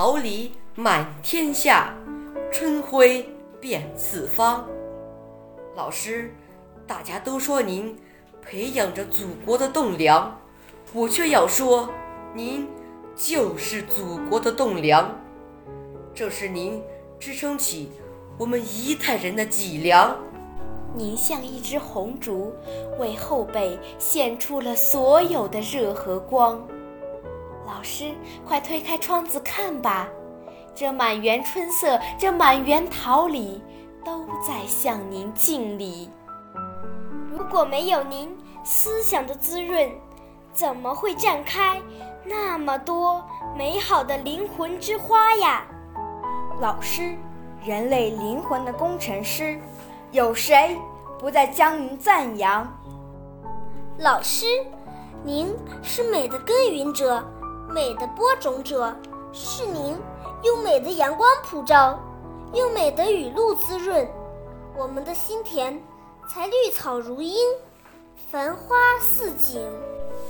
桃李满天下，春晖遍四方。老师，大家都说您培养着祖国的栋梁，我却要说，您就是祖国的栋梁。这是您支撑起我们一代人的脊梁。您像一支红烛，为后辈献出了所有的热和光。老师，快推开窗子看吧，这满园春色，这满园桃李，都在向您敬礼。如果没有您思想的滋润，怎么会绽开那么多美好的灵魂之花呀？老师，人类灵魂的工程师，有谁不再将您赞扬？老师，您是美的耕耘者，美的播种者，是您用美的阳光普照，用美的雨露滋润，我们的心田才绿草如茵，繁花似锦。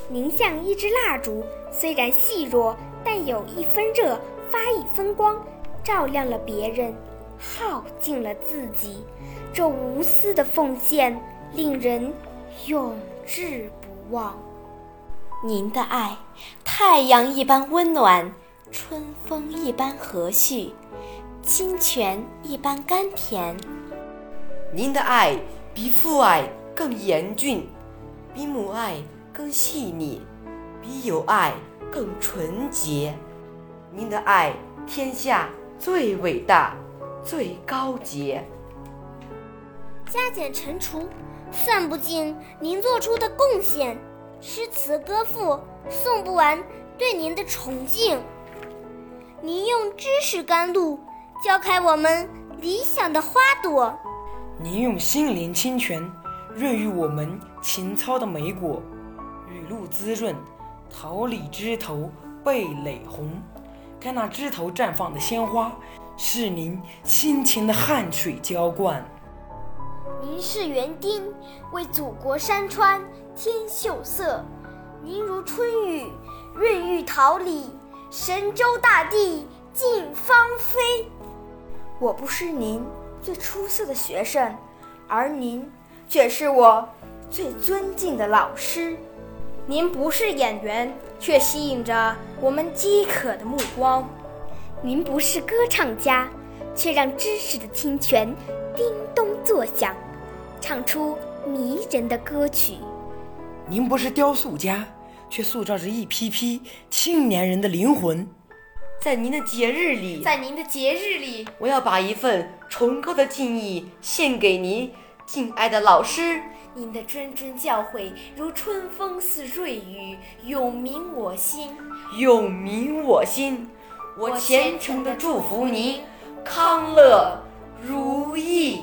您像一支蜡烛，虽然细弱，但有一分热，发一分光。照亮了别人，耗尽了自己，这无私的奉献令人永志不忘。您的爱，太阳一般温暖，春风一般和煦，清泉一般甘甜。您的爱比父爱更严峻，比母爱更细腻，比友爱更纯洁。您的爱，天下。最伟大，最高洁。加减乘除，算不尽您做出的贡献；诗词歌赋，颂不完对您的崇敬。您用知识甘露，浇开我们理想的花朵；您用心灵清泉，润育我们情操的美果。雨露滋润，桃李枝头蓓蕾红。看那枝头绽放的鲜花，是您辛勤的汗水浇灌。您是园丁，为祖国山川添秀色。您如春雨，润育桃李，神州大地尽芳菲。我不是您最出色的学生，而您却是我最尊敬的老师。您不是演员，却吸引着我们饥渴的目光；您不是歌唱家，却让知识的清泉叮咚作响，唱出迷人的歌曲；您不是雕塑家，却塑造着一批批青年人的灵魂。在您的节日里，在您的节日里，我要把一份崇高的敬意献给您，敬爱的老师。您的谆谆教诲如春风似瑞雨，永铭我心，永铭我心。我虔诚的祝福您康乐如意。